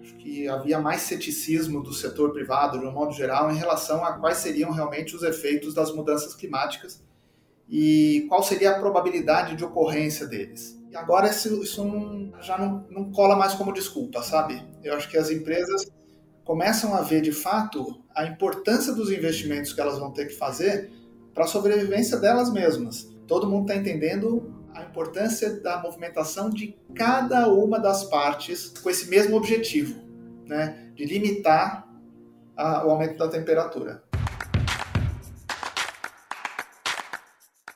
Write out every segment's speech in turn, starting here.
Acho que havia mais ceticismo do setor privado, de um modo geral, em relação a quais seriam realmente os efeitos das mudanças climáticas e qual seria a probabilidade de ocorrência deles. E agora isso, isso não, já não, não cola mais como desculpa, sabe? Eu acho que as empresas começam a ver de fato a importância dos investimentos que elas vão ter que fazer para a sobrevivência delas mesmas. Todo mundo está entendendo a importância da movimentação de cada uma das partes com esse mesmo objetivo, né, de limitar a, o aumento da temperatura.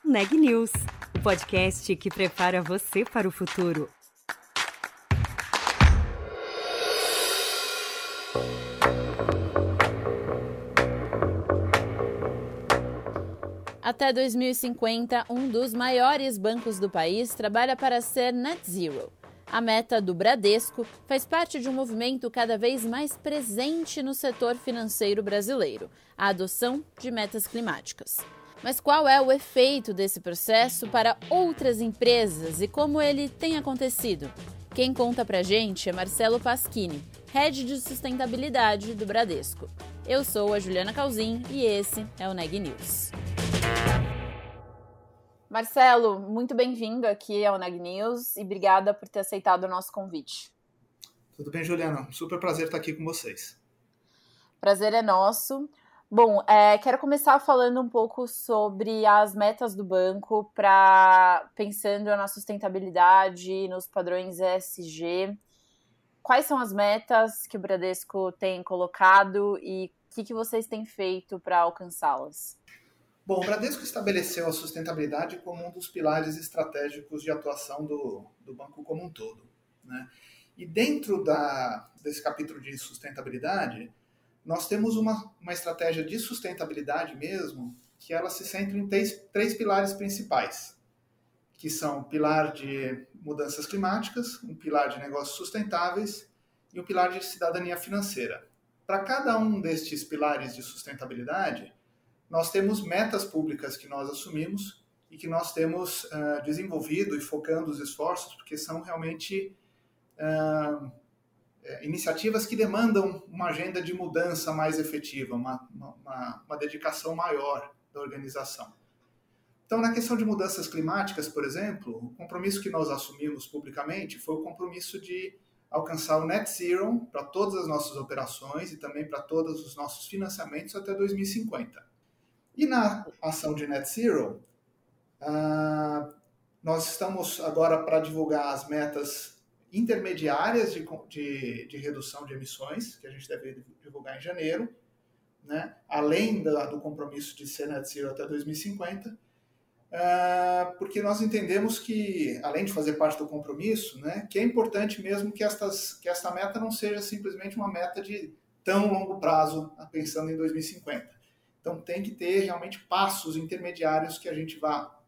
Neg News, o podcast que prepara você para o futuro. Até 2050, um dos maiores bancos do país trabalha para ser net zero. A meta do Bradesco faz parte de um movimento cada vez mais presente no setor financeiro brasileiro a adoção de metas climáticas. Mas qual é o efeito desse processo para outras empresas e como ele tem acontecido? Quem conta pra gente é Marcelo Pasquini, Head de Sustentabilidade do Bradesco. Eu sou a Juliana Calzin e esse é o Neg News. Marcelo, muito bem-vindo aqui ao Neg News e obrigada por ter aceitado o nosso convite. Tudo bem, Juliana? Super prazer estar aqui com vocês. Prazer é nosso. Bom, é, quero começar falando um pouco sobre as metas do banco para pensando na sustentabilidade, nos padrões ESG. Quais são as metas que o Bradesco tem colocado e o que, que vocês têm feito para alcançá-las? Bom, o Bradesco estabeleceu a sustentabilidade como um dos pilares estratégicos de atuação do, do banco como um todo. Né? E dentro da, desse capítulo de sustentabilidade, nós temos uma, uma estratégia de sustentabilidade mesmo, que ela se centra em três, três pilares principais, que são o pilar de mudanças climáticas, um pilar de negócios sustentáveis e um pilar de cidadania financeira. Para cada um destes pilares de sustentabilidade, nós temos metas públicas que nós assumimos e que nós temos uh, desenvolvido e focando os esforços, porque são realmente uh, iniciativas que demandam uma agenda de mudança mais efetiva, uma, uma, uma dedicação maior da organização. Então, na questão de mudanças climáticas, por exemplo, o compromisso que nós assumimos publicamente foi o compromisso de alcançar o net zero para todas as nossas operações e também para todos os nossos financiamentos até 2050. E na ação de net zero, uh, nós estamos agora para divulgar as metas intermediárias de, de, de, redução de emissões, que a gente deve divulgar em janeiro, né? além da, do compromisso de ser net zero até 2050, uh, ah, porque nós entendemos que, além de fazer parte do compromisso, né, que é importante mesmo que, estas, que esta meta não seja simplesmente uma meta de tão longo prazo, pensando em 2050. Então tem que ter realmente passos intermediários que a gente vá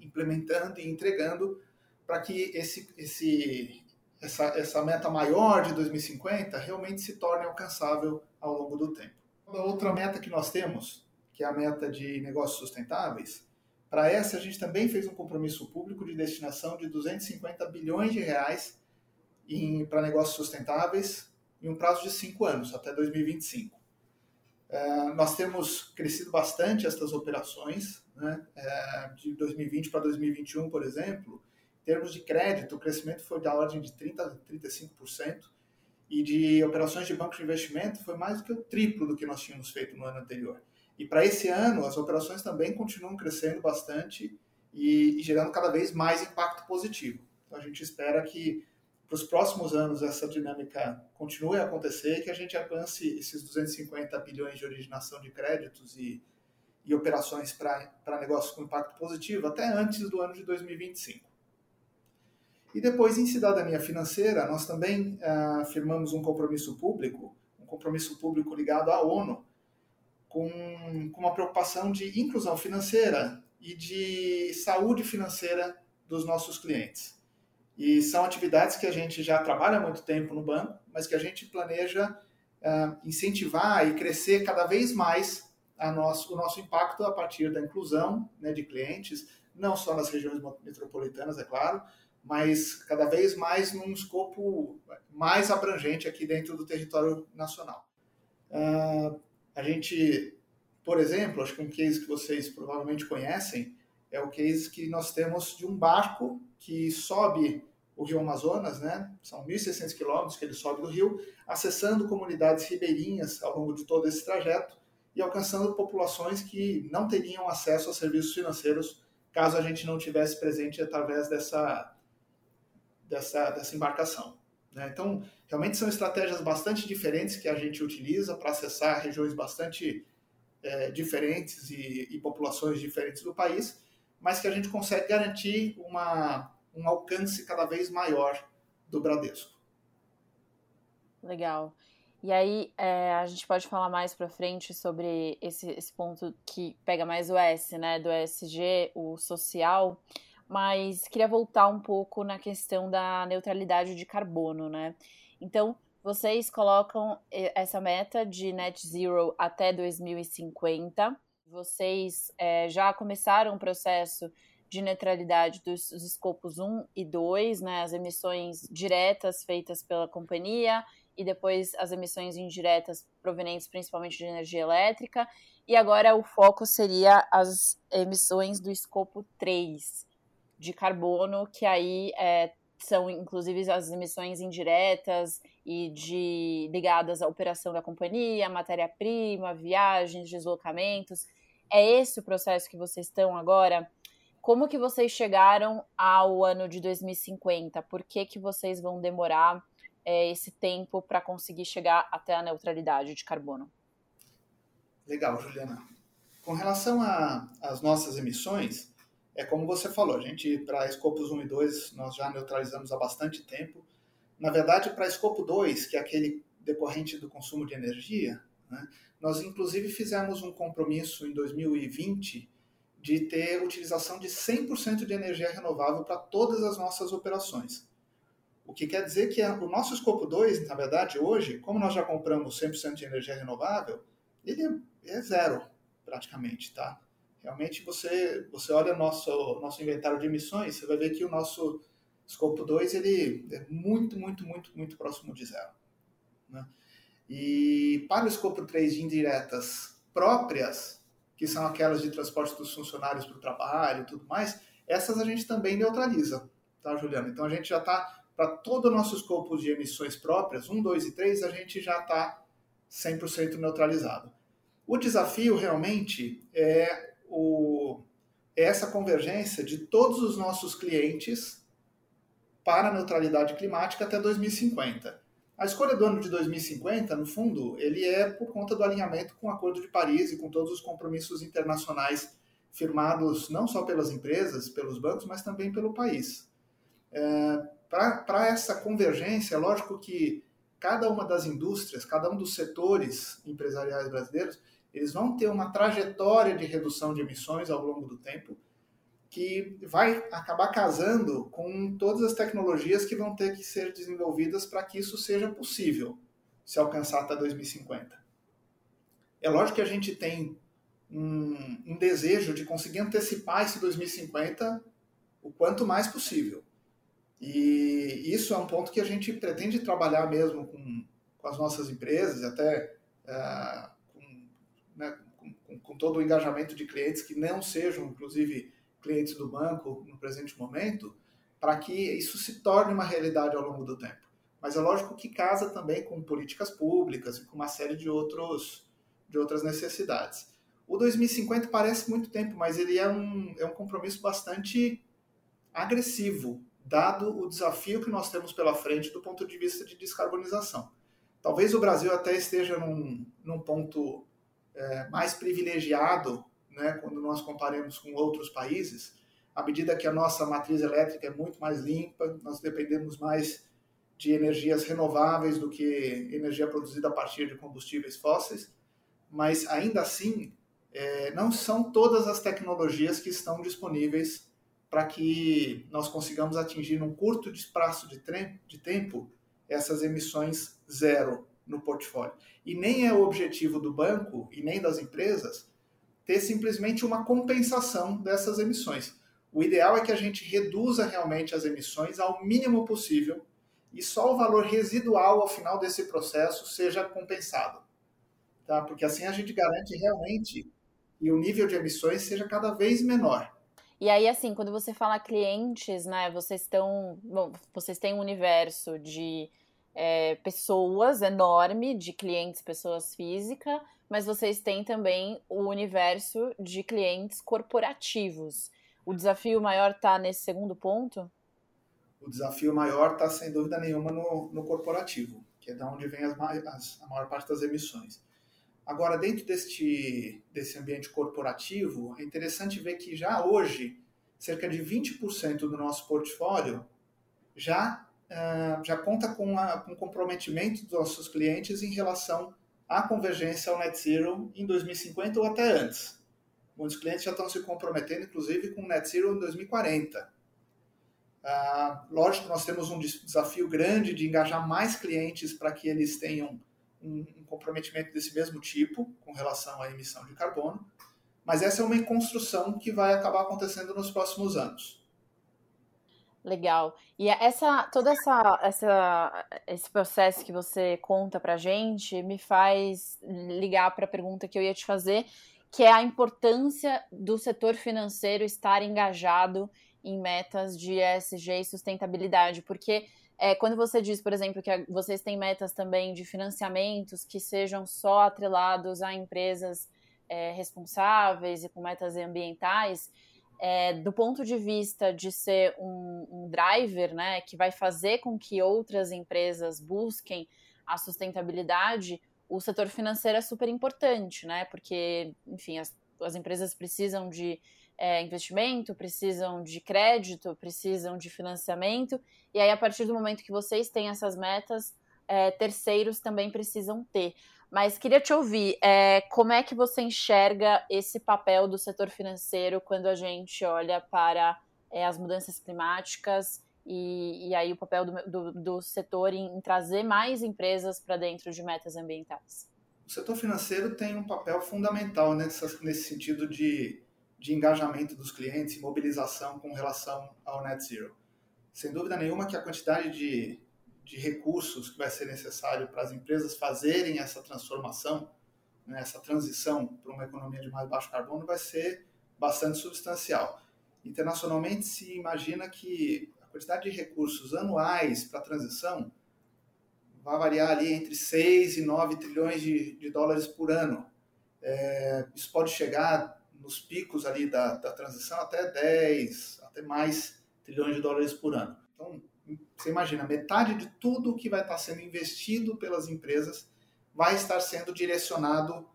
implementando e entregando para que esse, esse, essa, essa meta maior de 2050 realmente se torne alcançável ao longo do tempo. A outra meta que nós temos, que é a meta de negócios sustentáveis, para essa a gente também fez um compromisso público de destinação de 250 bilhões de reais para negócios sustentáveis em um prazo de cinco anos, até 2025. É, nós temos crescido bastante estas operações, né? É, de 2020 para 2021, por exemplo, em termos de crédito, o crescimento foi da ordem de 30% a 35%, e de operações de banco de investimento foi mais do que o triplo do que nós tínhamos feito no ano anterior. E para esse ano, as operações também continuam crescendo bastante e, e gerando cada vez mais impacto positivo. Então a gente espera que para os próximos anos essa dinâmica continue a acontecer e que a gente alcance esses 250 bilhões de originação de créditos e, e operações para negócios com impacto positivo até antes do ano de 2025. E depois, em cidadania financeira, nós também ah, firmamos um compromisso público, um compromisso público ligado à ONU, com, com uma preocupação de inclusão financeira e de saúde financeira dos nossos clientes. E são atividades que a gente já trabalha há muito tempo no banco, mas que a gente planeja uh, incentivar e crescer cada vez mais nosso, o nosso impacto a partir da inclusão né, de clientes, não só nas regiões metropolitanas, é claro, mas cada vez mais num escopo mais abrangente aqui dentro do território nacional. Uh, a gente, por exemplo, acho que um case que vocês provavelmente conhecem é o case que nós temos de um barco que sobe o Rio Amazonas, né? São 1.600 quilômetros que ele sobe do rio, acessando comunidades ribeirinhas ao longo de todo esse trajeto e alcançando populações que não teriam acesso a serviços financeiros caso a gente não tivesse presente através dessa, dessa, dessa embarcação. Né? Então, realmente são estratégias bastante diferentes que a gente utiliza para acessar regiões bastante é, diferentes e, e populações diferentes do país, mas que a gente consegue garantir uma, um alcance cada vez maior do Bradesco. Legal. E aí, é, a gente pode falar mais para frente sobre esse, esse ponto que pega mais o S, né, do ESG, o social, mas queria voltar um pouco na questão da neutralidade de carbono, né? Então, vocês colocam essa meta de net zero até 2050. Vocês é, já começaram o processo de neutralidade dos, dos escopos 1 e 2, né, as emissões diretas feitas pela companhia e depois as emissões indiretas provenientes principalmente de energia elétrica. E agora o foco seria as emissões do escopo 3 de carbono, que aí é, são inclusive as emissões indiretas e de ligadas à operação da companhia, matéria-prima, viagens, deslocamentos. É esse o processo que vocês estão agora? Como que vocês chegaram ao ano de 2050? Por que, que vocês vão demorar é, esse tempo para conseguir chegar até a neutralidade de carbono. Legal, Juliana. Com relação às nossas emissões, é como você falou, a gente, para escopos 1 e 2, nós já neutralizamos há bastante tempo. Na verdade, para escopo 2, que é aquele decorrente do consumo de energia, né, nós inclusive fizemos um compromisso em 2020 de ter utilização de 100% de energia renovável para todas as nossas operações. O que quer dizer que o nosso escopo 2, na verdade, hoje, como nós já compramos 100% de energia renovável, ele é zero, praticamente, tá? Realmente, você, você olha nosso nosso inventário de emissões, você vai ver que o nosso escopo 2 ele é muito, muito, muito, muito próximo de zero. Né? E para o escopo 3 de indiretas próprias, que são aquelas de transporte dos funcionários para o trabalho e tudo mais, essas a gente também neutraliza, tá, Juliana? Então a gente já está para todo o nosso escopo de emissões próprias, 1, 2 e 3, a gente já está 100% neutralizado. O desafio realmente é, o, é essa convergência de todos os nossos clientes para a neutralidade climática até 2050. A escolha do ano de 2050, no fundo, ele é por conta do alinhamento com o Acordo de Paris e com todos os compromissos internacionais firmados não só pelas empresas, pelos bancos, mas também pelo país. É, para essa convergência, é lógico que cada uma das indústrias, cada um dos setores empresariais brasileiros, eles vão ter uma trajetória de redução de emissões ao longo do tempo que vai acabar casando com todas as tecnologias que vão ter que ser desenvolvidas para que isso seja possível se alcançar até 2050. É lógico que a gente tem um, um desejo de conseguir antecipar esse 2050 o quanto mais possível. E isso é um ponto que a gente pretende trabalhar mesmo com, com as nossas empresas, até uh, com, né, com, com, todo o engajamento de clientes que não sejam, inclusive, clientes do banco no presente momento, para que isso se torne uma realidade ao longo do tempo. Mas é lógico que casa também com políticas públicas e com uma série de, outros, de outras necessidades. O 2050 parece muito tempo, mas ele é um, é um compromisso bastante agressivo dado o desafio que nós temos pela frente do ponto de vista de descarbonização. Talvez o Brasil até esteja num, num ponto é, mais privilegiado né, quando nós comparemos com outros países, à medida que a nossa matriz elétrica é muito mais limpa, nós dependemos mais de energias renováveis do que energia produzida a partir de combustíveis fósseis, mas ainda assim é, não são todas as tecnologias que estão disponíveis para que nós consigamos atingir num curto espaço de, de tempo essas emissões zero no portfólio. E nem é o objetivo do banco e nem das empresas ter simplesmente uma compensação dessas emissões. O ideal é que a gente reduza realmente as emissões ao mínimo possível e só o valor residual ao final desse processo seja compensado. Tá? Porque assim a gente garante realmente que o nível de emissões seja cada vez menor. E aí, assim, quando você fala clientes, né, vocês estão. Bom, vocês têm um universo de é, pessoas enorme, de clientes, pessoas físicas, mas vocês têm também o universo de clientes corporativos. O desafio maior está nesse segundo ponto? O desafio maior está, sem dúvida nenhuma, no, no corporativo, que é da onde vem as, as, a maior parte das emissões. Agora, dentro deste, desse ambiente corporativo, é interessante ver que já hoje, cerca de 20% do nosso portfólio já, já conta com, a, com o comprometimento dos nossos clientes em relação à convergência ao net zero em 2050 ou até antes. Muitos clientes já estão se comprometendo, inclusive, com net zero em 2040. Uh, ah, lógico, nós temos um desafio grande de engajar mais clientes para que eles tenham um, um comprometimento desse mesmo tipo com relação à emissão de carbono, mas essa é uma construção que vai acabar acontecendo nos próximos anos. Legal. E essa, todo essa, essa, esse processo que você conta para gente me faz ligar para a pergunta que eu ia te fazer, que é a importância do setor financeiro estar engajado em metas de ESG e sustentabilidade, porque é, quando você diz, por exemplo, que vocês têm metas também de financiamentos que sejam só atrelados a empresas é, responsáveis e com metas ambientais, é, do ponto de vista de ser um, um driver, né, que vai fazer com que outras empresas busquem a sustentabilidade, o setor financeiro é super importante, né? Porque, enfim, as, as empresas precisam de é, investimento, precisam de crédito, precisam de financiamento, e aí a partir do momento que vocês têm essas metas, é, terceiros também precisam ter. Mas queria te ouvir, é, como é que você enxerga esse papel do setor financeiro quando a gente olha para é, as mudanças climáticas e, e aí o papel do, do, do setor em, em trazer mais empresas para dentro de metas ambientais? O setor financeiro tem um papel fundamental nessa, nesse sentido de de engajamento dos clientes e mobilização com relação ao net zero. Sem dúvida nenhuma que a quantidade de, de recursos que vai ser necessário para as empresas fazerem essa transformação, né, essa transição para uma economia de mais baixo carbono vai ser bastante substancial. Internacionalmente se imagina que a quantidade de recursos anuais para a transição vai variar ali entre 6 e 9 trilhões de, de dólares por ano. É, isso pode chegar nos picos ali da, da transição até 10, até mais trilhões de dólares por ano. Então, você imagina, metade de tudo que vai estar sendo investido pelas empresas vai estar sendo direcionado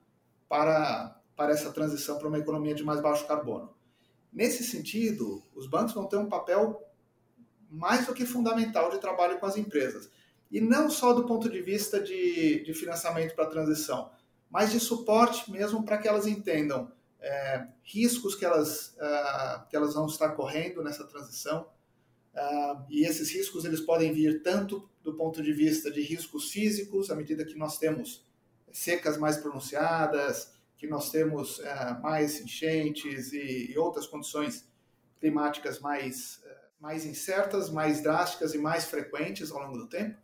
para, para essa transição para uma economia de mais baixo carbono. Nesse sentido, os bancos vão ter um papel mais do que fundamental de trabalho com as empresas. E não só do ponto de vista de, de financiamento para a transição, mas de suporte mesmo para que elas entendam é, riscos que elas, uh, que elas vão estar correndo nessa transição. Uh, e esses riscos eles podem vir tanto do ponto de vista de riscos físicos, à medida que nós temos secas mais pronunciadas, que nós temos uh, mais enchentes e, e, outras condições climáticas mais, mais incertas, mais drásticas e mais frequentes ao longo do tempo,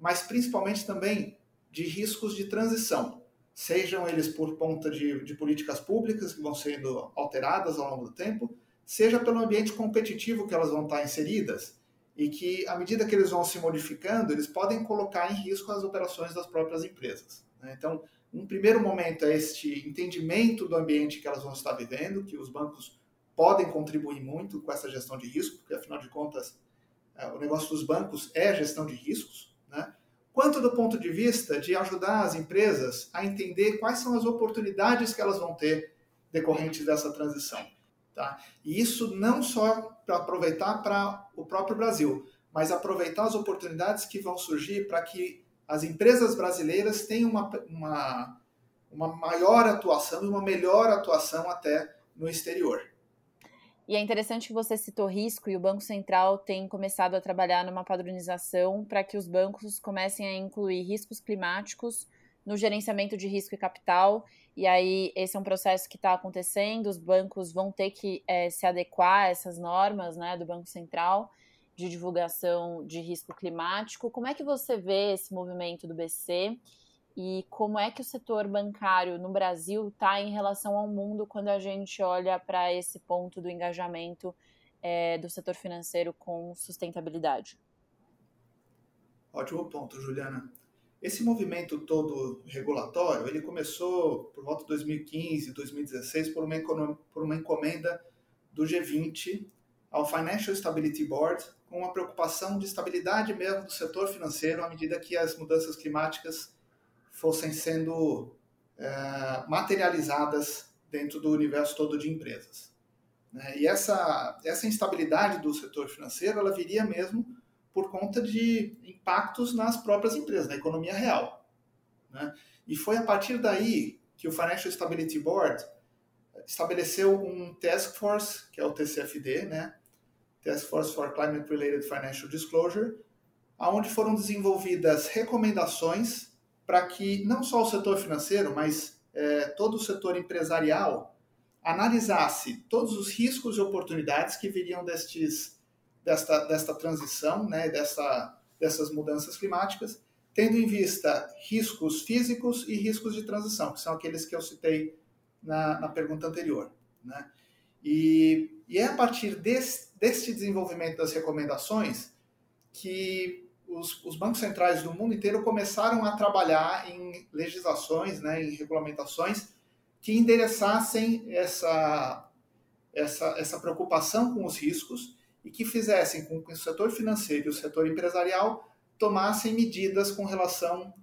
mas principalmente também de riscos de transição sejam eles por conta de, de políticas públicas que vão sendo alteradas ao longo do tempo, seja pelo ambiente competitivo que elas vão estar inseridas e que, à medida que eles vão se modificando, eles podem colocar em risco as operações das próprias empresas. Né? Então, um primeiro momento é este entendimento do ambiente que elas vão estar vivendo, que os bancos podem contribuir muito com essa gestão de risco, porque, afinal de contas, é, o negócio dos bancos é gestão de riscos, né? quanto do ponto de vista de ajudar as empresas a entender quais são as oportunidades que elas vão ter decorrentes dessa transição. Tá? E isso não só para aproveitar para o próprio Brasil, mas aproveitar as oportunidades que vão surgir para que as empresas brasileiras tenham uma, uma, uma maior atuação e uma melhor atuação até no exterior. E é interessante que você citou risco e o Banco Central tem começado a trabalhar numa padronização para que os bancos comecem a incluir riscos climáticos no gerenciamento de risco e capital. E aí, esse é um processo que está acontecendo, os bancos vão ter que é, se adequar a essas normas né, do Banco Central de divulgação de risco climático. Como é que você vê esse movimento do BC e como é que o setor bancário no Brasil está em relação ao mundo quando a gente olha para esse ponto do engajamento é, do setor financeiro com sustentabilidade? Ótimo ponto, Juliana. Esse movimento todo regulatório, ele começou por volta de 2015, 2016, por uma, por uma encomenda do G20 ao Financial Stability Board, com uma preocupação de estabilidade mesmo do setor financeiro à medida que as mudanças climáticas fossem sendo é, materializadas dentro do universo todo de empresas. Né? E essa, essa instabilidade do setor financeiro, ela viria mesmo por conta de impactos nas próprias empresas, na economia real. Né? E foi a partir daí que o Financial Stability Board estabeleceu um task force, que é o TCFD, né? Task Force for Climate Related Financial Disclosure, aonde foram desenvolvidas recomendações para que não só o setor financeiro, mas é, todo o setor empresarial analisasse todos os riscos e oportunidades que viriam destes, desta, desta transição, né, dessa, dessas mudanças climáticas, tendo em vista riscos físicos e riscos de transição, que são aqueles que eu citei na, na pergunta anterior. Né? E, e, é a partir desse, deste desenvolvimento das recomendações que os, os, bancos centrais do mundo inteiro começaram a trabalhar em legislações, né, em regulamentações que endereçassem essa, essa, essa preocupação com os riscos e que fizessem com que o setor financeiro e o setor empresarial tomassem medidas com relação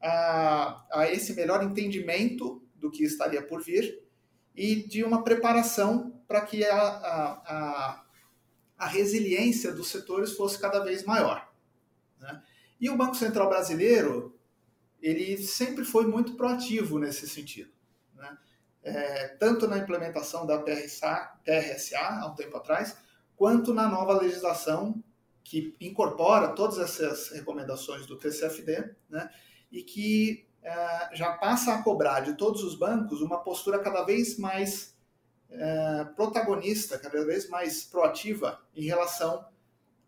a, a esse melhor entendimento do que estaria por vir e de uma preparação para que a, a, a, resiliência dos setores fosse cada vez maior. Né? E o Banco Central Brasileiro, ele sempre foi muito proativo nesse sentido. Né? É, tanto na implementação da PRSA, PRSA, há um tempo atrás, quanto na nova legislação que incorpora todas essas recomendações do TCFD, né? e que é, já passa a cobrar de todos os bancos uma postura cada vez mais é, protagonista, cada vez mais proativa em relação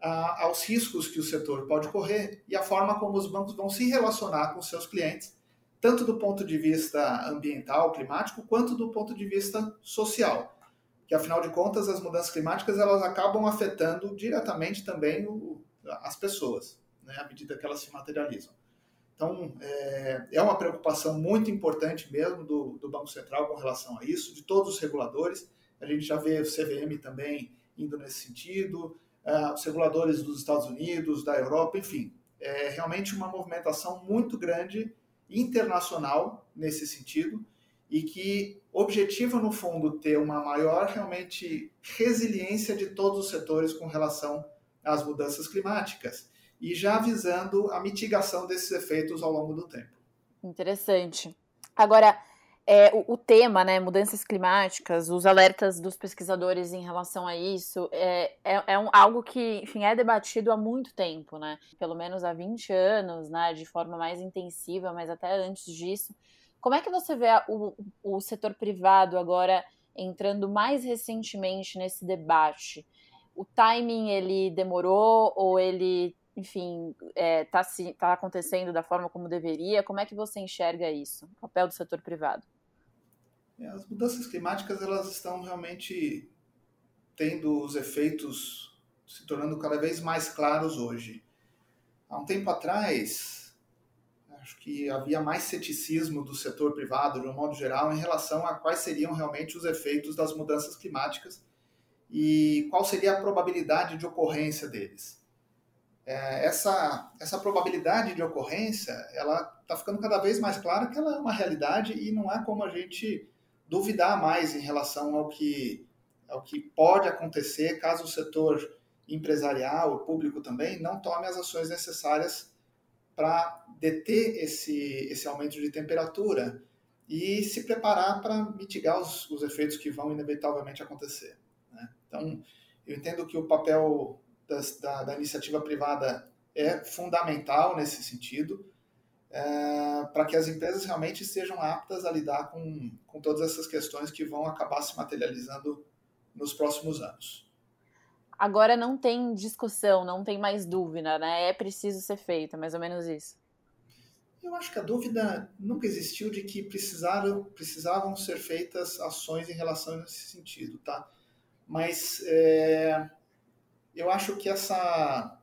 a, aos riscos que o setor pode correr e a forma como os bancos vão se relacionar com seus clientes, tanto do ponto de vista ambiental, climático, quanto do ponto de vista social. Que afinal de contas, as mudanças climáticas elas acabam afetando diretamente também o, as pessoas, né, à medida que elas se materializam. Então, é, é uma preocupação muito importante mesmo do, do, Banco Central com relação a isso, de todos os reguladores. A gente já vê o CVM também indo nesse sentido, uh, os reguladores dos Estados Unidos, da Europa, enfim. É realmente uma movimentação muito grande internacional nesse sentido e que objetiva, no fundo, ter uma maior realmente resiliência de todos os setores com relação às mudanças climáticas e já visando a mitigação desses efeitos ao longo do tempo. Interessante. Agora, é, o, o, tema, né, mudanças climáticas, os alertas dos pesquisadores em relação a isso, é, é, é um, algo que, enfim, é debatido há muito tempo, né, pelo menos há 20 anos, né, de forma mais intensiva, mas até antes disso. Como é que você vê o, o setor privado agora entrando mais recentemente nesse debate? O timing, ele demorou ou ele enfim, está é, tá, tá acontecendo da forma como deveria? Como é que você enxerga isso, o papel do setor privado? É, as mudanças climáticas elas estão realmente tendo os efeitos se tornando cada vez mais claros hoje. Há um tempo atrás, acho que havia mais ceticismo do setor privado, de um modo geral, em relação a quais seriam realmente os efeitos das mudanças climáticas e qual seria a probabilidade de ocorrência deles. É, essa, essa probabilidade de ocorrência, ela está ficando cada vez mais clara que ela é uma realidade e não há como a gente duvidar mais em relação ao que, ao que pode acontecer caso o setor empresarial, o público também, não tome as ações necessárias para deter esse, esse aumento de temperatura e se preparar para mitigar os, os efeitos que vão inevitavelmente acontecer. Né? Então, eu entendo que o papel das, da, da, iniciativa privada é fundamental nesse sentido, é, para que as empresas realmente estejam aptas a lidar com, com todas essas questões que vão acabar se materializando nos próximos anos. Agora não tem discussão, não tem mais dúvida, né? É preciso ser feito, mais ou menos isso. Eu acho que a dúvida nunca existiu de que precisaram, precisavam ser feitas ações em relação a esse sentido, tá? Mas é, eu acho que essa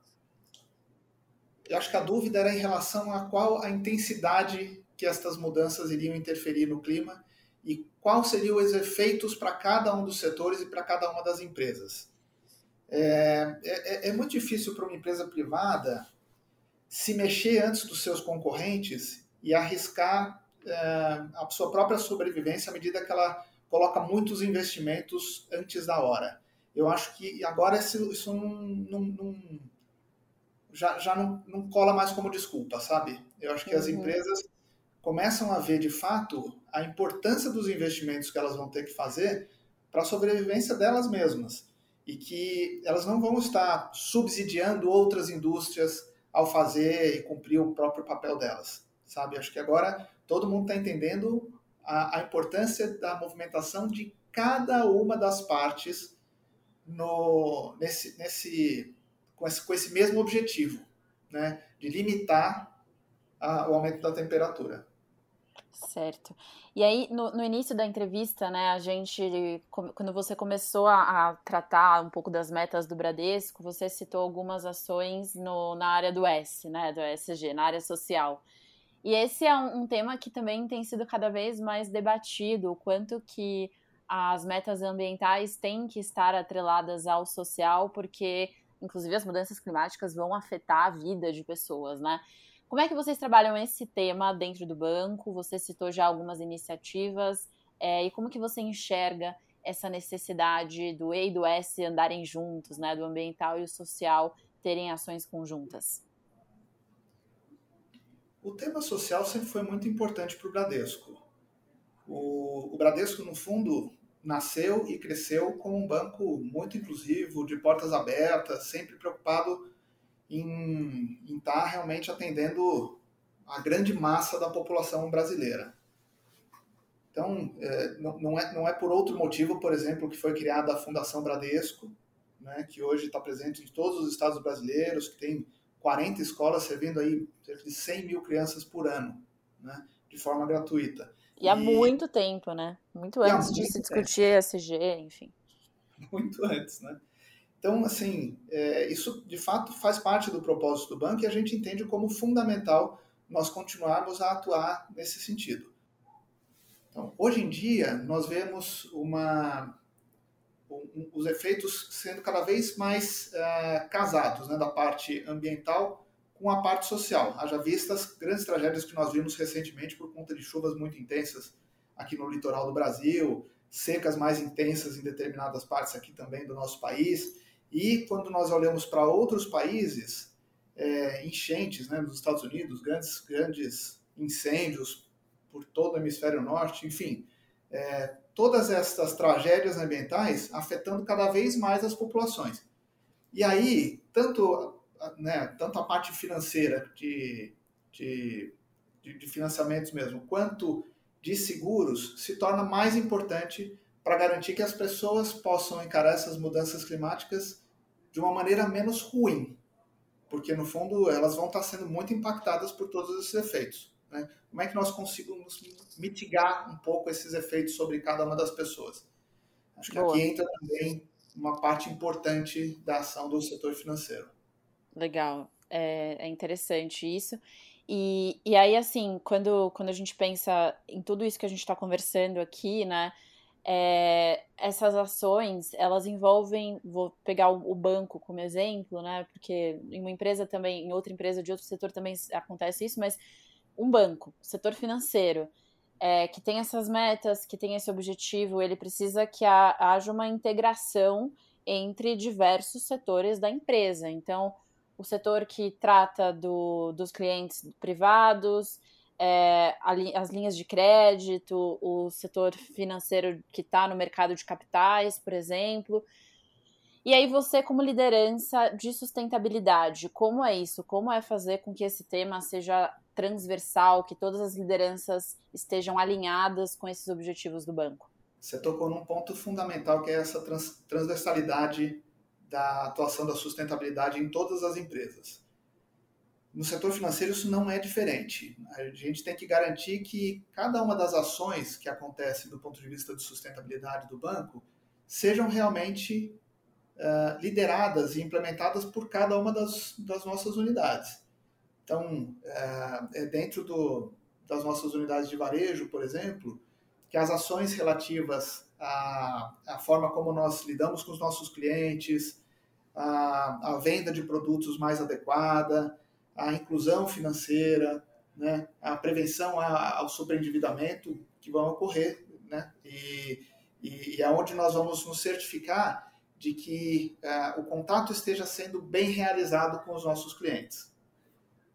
eu acho que a dúvida era em relação a qual a intensidade que estas mudanças iriam interferir no clima e quais seriam os efeitos para cada um dos setores e para cada uma das empresas. É, é, é muito difícil para uma empresa privada se mexer antes dos seus concorrentes e arriscar é, a sua própria sobrevivência à medida que ela coloca muitos investimentos antes da hora. Eu acho que agora isso, isso não, não, não já, já não, não cola mais como desculpa, sabe? Eu acho que uhum. as empresas começam a ver de fato a importância dos investimentos que elas vão ter que fazer para a sobrevivência delas mesmas e que elas não vão estar subsidiando outras indústrias ao fazer e cumprir o próprio papel delas, sabe? Acho que agora todo mundo está entendendo a, a, importância da movimentação de cada uma das partes no, nesse, nesse com esse, com esse mesmo objetivo, né, de limitar a, o aumento da temperatura. Certo. E aí, no, no, início da entrevista, né, a gente, quando você começou a, a, tratar um pouco das metas do Bradesco, você citou algumas ações no, na área do S, né, do ESG, na área social. E esse é um, um tema que também tem sido cada vez mais debatido, o quanto que as metas ambientais têm que estar atreladas ao social, porque inclusive as mudanças climáticas vão afetar a vida de pessoas, né? Como é que vocês trabalham esse tema dentro do banco? Você citou já algumas iniciativas é, e como que você enxerga essa necessidade do E e do S andarem juntos, né? Do ambiental e o social terem ações conjuntas? O tema social sempre foi muito importante para o Bradesco. O Bradesco, no fundo, nasceu e cresceu como um banco muito inclusivo, de portas abertas, sempre preocupado em estar tá realmente atendendo a grande massa da população brasileira. Então, é, não, não, é, não é por outro motivo, por exemplo, que foi criada a Fundação Bradesco, né, que hoje está presente em todos os estados brasileiros, que tem 40 escolas servindo aí cerca de 100 mil crianças por ano, né, de forma gratuita. E há muito tempo, né? Muito antes de se discutir ESG, enfim. Muito antes, né? Então, assim, é, isso de fato faz parte do propósito do banco e a gente entende como fundamental nós continuarmos a atuar nesse sentido. Então, hoje em dia, nós vemos uma, um, os efeitos sendo cada vez mais é, casados, né, da parte ambiental com a parte social. Haja vista as grandes tragédias que nós vimos recentemente por conta de chuvas muito intensas aqui no litoral do Brasil, secas mais intensas em determinadas partes aqui também do nosso país. E quando nós olhamos para outros países, é, enchentes né, nos Estados Unidos, grandes, grandes incêndios por todo o hemisfério norte, enfim, é, todas estas tragédias ambientais afetando cada vez mais as populações. E aí, tanto né, tanto a parte financeira de, de, de financiamentos mesmo, quanto de seguros, se torna mais importante para garantir que as pessoas possam encarar essas mudanças climáticas de uma maneira menos ruim, porque no fundo elas vão estar sendo muito impactadas por todos esses efeitos. Né? Como é que nós conseguimos mitigar um pouco esses efeitos sobre cada uma das pessoas? Acho que Boa. aqui entra também uma parte importante da ação do setor financeiro. Legal, é, é interessante isso. E, e aí, assim, quando, quando a gente pensa em tudo isso que a gente está conversando aqui, né? É, essas ações, elas envolvem, vou pegar o, banco como exemplo, né? Porque em uma empresa também, em outra empresa de outro setor também acontece isso, mas um banco, setor financeiro, é, que tem essas metas, que tem esse objetivo, ele precisa que haja uma integração entre diversos setores da empresa. Então, o setor que trata do, dos clientes privados, é, as linhas de crédito, o setor financeiro que está no mercado de capitais, por exemplo. E aí você, como liderança de sustentabilidade, como é isso? Como é fazer com que esse tema seja transversal, que todas as lideranças estejam alinhadas com esses objetivos do banco? Você tocou num ponto fundamental que é essa trans, transversalidade da atuação da sustentabilidade em todas as empresas. No setor financeiro isso não é diferente. A gente tem que garantir que cada uma das ações que acontece do ponto de vista de sustentabilidade do banco sejam realmente uh, lideradas e implementadas por cada uma das, das nossas unidades. Então, uh, é dentro do, das nossas unidades de varejo, por exemplo, que as ações relativas à, à forma como nós lidamos com os nossos clientes, a, a venda de produtos mais adequada, a inclusão financeira, né, a prevenção ao superendividamento que vão ocorrer, né, e, e, e aonde nós vamos nos certificar de que uh, o contato esteja sendo bem realizado com os nossos clientes.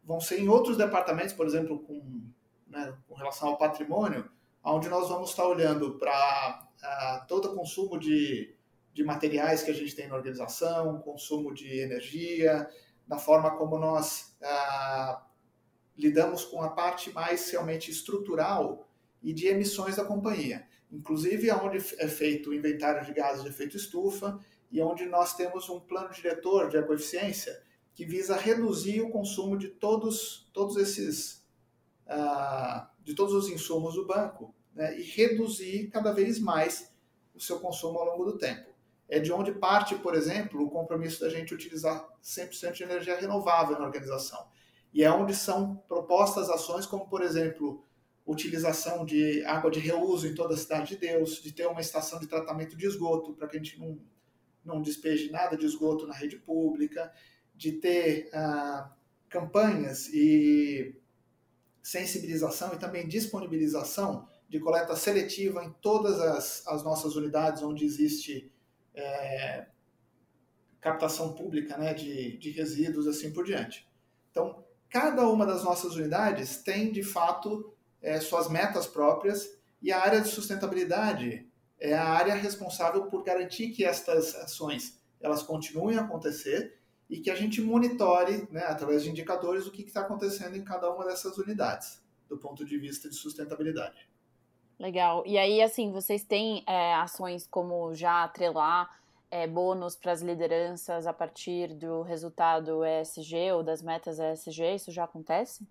Vão ser em outros departamentos, por exemplo, com, né, com relação ao patrimônio, onde nós vamos estar olhando para uh, todo o consumo de, de materiais que a gente tem na organização, consumo de energia, da forma como nós ah, lidamos com a parte mais realmente estrutural e de emissões da companhia. Inclusive, onde é feito o inventário de gases de efeito estufa e onde nós temos um plano diretor de ecoeficiência que visa reduzir o consumo de todos, todos esses, ah, de todos os insumos do banco né, e reduzir cada vez mais o seu consumo ao longo do tempo é de onde parte, por exemplo, o compromisso da gente utilizar 100% de energia renovável na organização. E é onde são propostas ações como, por exemplo, utilização de água de reuso em toda a cidade de Deus, de ter uma estação de tratamento de esgoto para que a gente não, não despeje nada de esgoto na rede pública, de ter ah, campanhas e sensibilização e também disponibilização de coleta seletiva em todas as, as nossas unidades onde existe é, captação pública né, de, de resíduos assim por diante. Então, cada uma das nossas unidades tem, de fato, é, suas metas próprias e a área de sustentabilidade é a área responsável por garantir que estas ações elas continuem a acontecer e que a gente monitore, né, através de indicadores, o que está acontecendo em cada uma dessas unidades, do ponto de vista de sustentabilidade. Legal. E aí, assim, vocês têm é, ações como já atrelar é, bônus para as lideranças a partir do resultado ESG ou das metas ESG? Isso já acontece?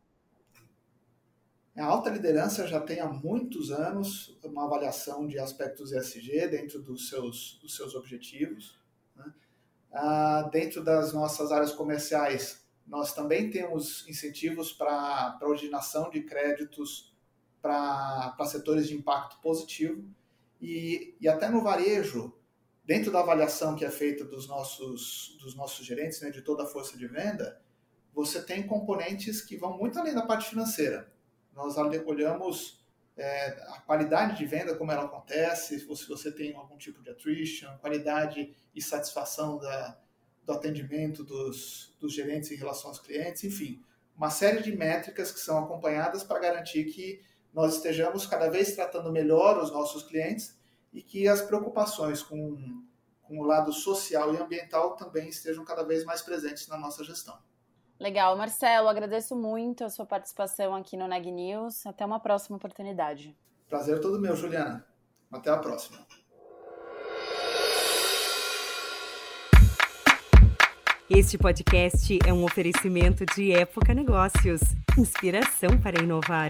A alta liderança já tem há muitos anos uma avaliação de aspectos ESG dentro dos seus, dos seus objetivos. Né? Ah, dentro das nossas áreas comerciais, nós também temos incentivos para a originação de créditos para setores de impacto positivo. E, e até no varejo, dentro da avaliação que é feita dos nossos, dos nossos gerentes, né, de toda a força de venda, você tem componentes que vão muito além da parte financeira. Nós olhamos é, a qualidade de venda, como ela acontece, se você tem algum tipo de attrition, qualidade e satisfação da, do atendimento dos, dos gerentes em relação aos clientes, enfim, uma série de métricas que são acompanhadas para garantir que nós estejamos cada vez tratando melhor os nossos clientes e que as preocupações com, com o lado social e ambiental também estejam cada vez mais presentes na nossa gestão. Legal, Marcelo, agradeço muito a sua participação aqui no Neg News. Até uma próxima oportunidade. Prazer todo meu, Juliana. Até a próxima. Este podcast é um oferecimento de Época Negócios inspiração para inovar.